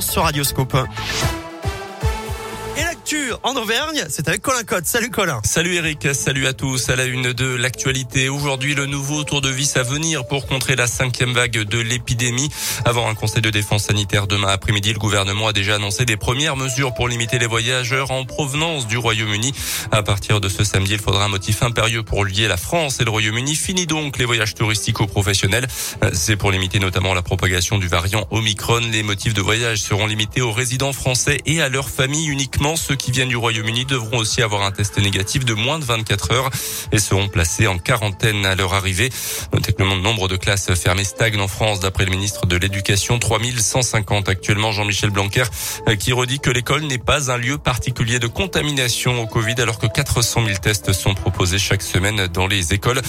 Sur Radioscope. En Auvergne, c'est avec Colin Cotte. Salut Colin. Salut Eric, salut à tous. À la une de l'actualité, aujourd'hui le nouveau tour de vis à venir pour contrer la cinquième vague de l'épidémie. Avant un conseil de défense sanitaire demain après-midi, le gouvernement a déjà annoncé des premières mesures pour limiter les voyageurs en provenance du Royaume-Uni. À partir de ce samedi, il faudra un motif impérieux pour lier la France et le Royaume-Uni. Fini donc les voyages touristiques aux professionnels. C'est pour limiter notamment la propagation du variant Omicron. Les motifs de voyage seront limités aux résidents français et à leurs familles uniquement qui viennent du Royaume-Uni devront aussi avoir un test négatif de moins de 24 heures et seront placés en quarantaine à leur arrivée. Notez le nombre de classes fermées stagne en France d'après le ministre de l'Éducation. 3150 actuellement. Jean-Michel Blanquer euh, qui redit que l'école n'est pas un lieu particulier de contamination au Covid alors que 400 000 tests sont proposés chaque semaine dans les écoles.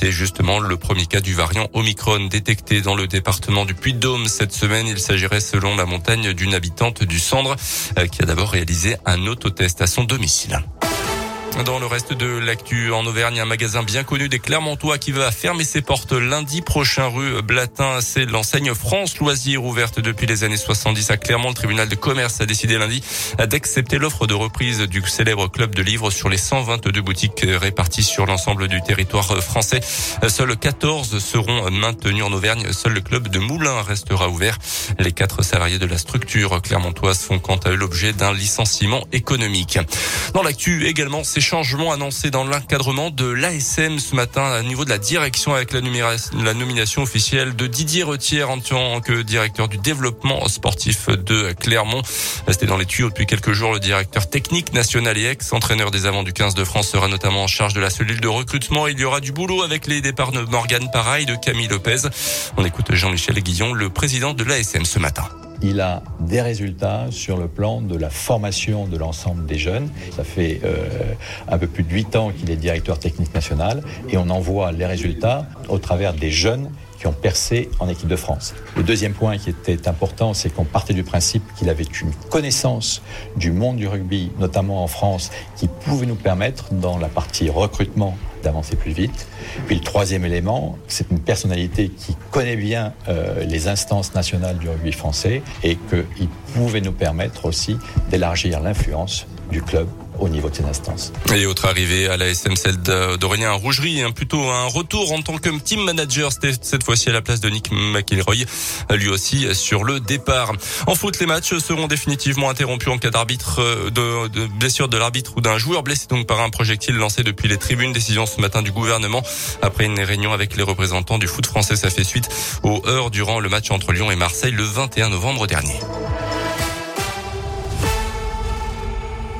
C'est justement le premier cas du variant Omicron détecté dans le département du Puy-de-Dôme cette semaine. Il s'agirait selon la montagne d'une habitante du Cendre euh, qui a d'abord réalisé un autotest à son domicile. Dans le reste de l'actu en Auvergne, un magasin bien connu des Clermontois qui va fermer ses portes lundi prochain rue Blatin. C'est l'enseigne France Loisirs ouverte depuis les années 70 à Clermont. Le tribunal de commerce a décidé lundi d'accepter l'offre de reprise du célèbre club de livres sur les 122 boutiques réparties sur l'ensemble du territoire français. Seuls 14 seront maintenus en Auvergne. Seul le club de Moulins restera ouvert. Les quatre salariés de la structure clermontoise font quant à eux l'objet d'un licenciement économique. Dans l'actu également, c'est changements annoncés dans l'encadrement de l'ASM ce matin à niveau de la direction avec la, nomination officielle de Didier Retière en tant que directeur du développement sportif de Clermont. C'était dans les tuyaux depuis quelques jours. Le directeur technique national et ex-entraîneur des avants du 15 de France sera notamment en charge de la cellule de recrutement. Il y aura du boulot avec les départs de Morgane Pareil, de Camille Lopez. On écoute Jean-Michel Guillon, le président de l'ASM ce matin il a des résultats sur le plan de la formation de l'ensemble des jeunes. Ça fait euh, un peu plus de huit ans qu'il est directeur technique national et on en voit les résultats au travers des jeunes qui ont percé en équipe de France. Le deuxième point qui était important, c'est qu'on partait du principe qu'il avait une connaissance du monde du rugby, notamment en France, qui pouvait nous permettre, dans la partie recrutement, d'avancer plus vite. Puis le troisième élément, c'est une personnalité qui connaît bien euh, les instances nationales du rugby français et qu'il pouvait nous permettre aussi d'élargir l'influence du club au niveau de ces. Et autre arrivée à la SMCL d'Aurélien Rougerie, hein, plutôt un retour en tant que team manager, cette fois-ci à la place de Nick McIlroy, lui aussi sur le départ. En foot, les matchs seront définitivement interrompus en cas d'arbitre euh, de, de, blessure de l'arbitre ou d'un joueur blessé donc par un projectile lancé depuis les tribunes. Décision ce matin du gouvernement après une réunion avec les représentants du foot français. Ça fait suite aux heures durant le match entre Lyon et Marseille le 21 novembre dernier.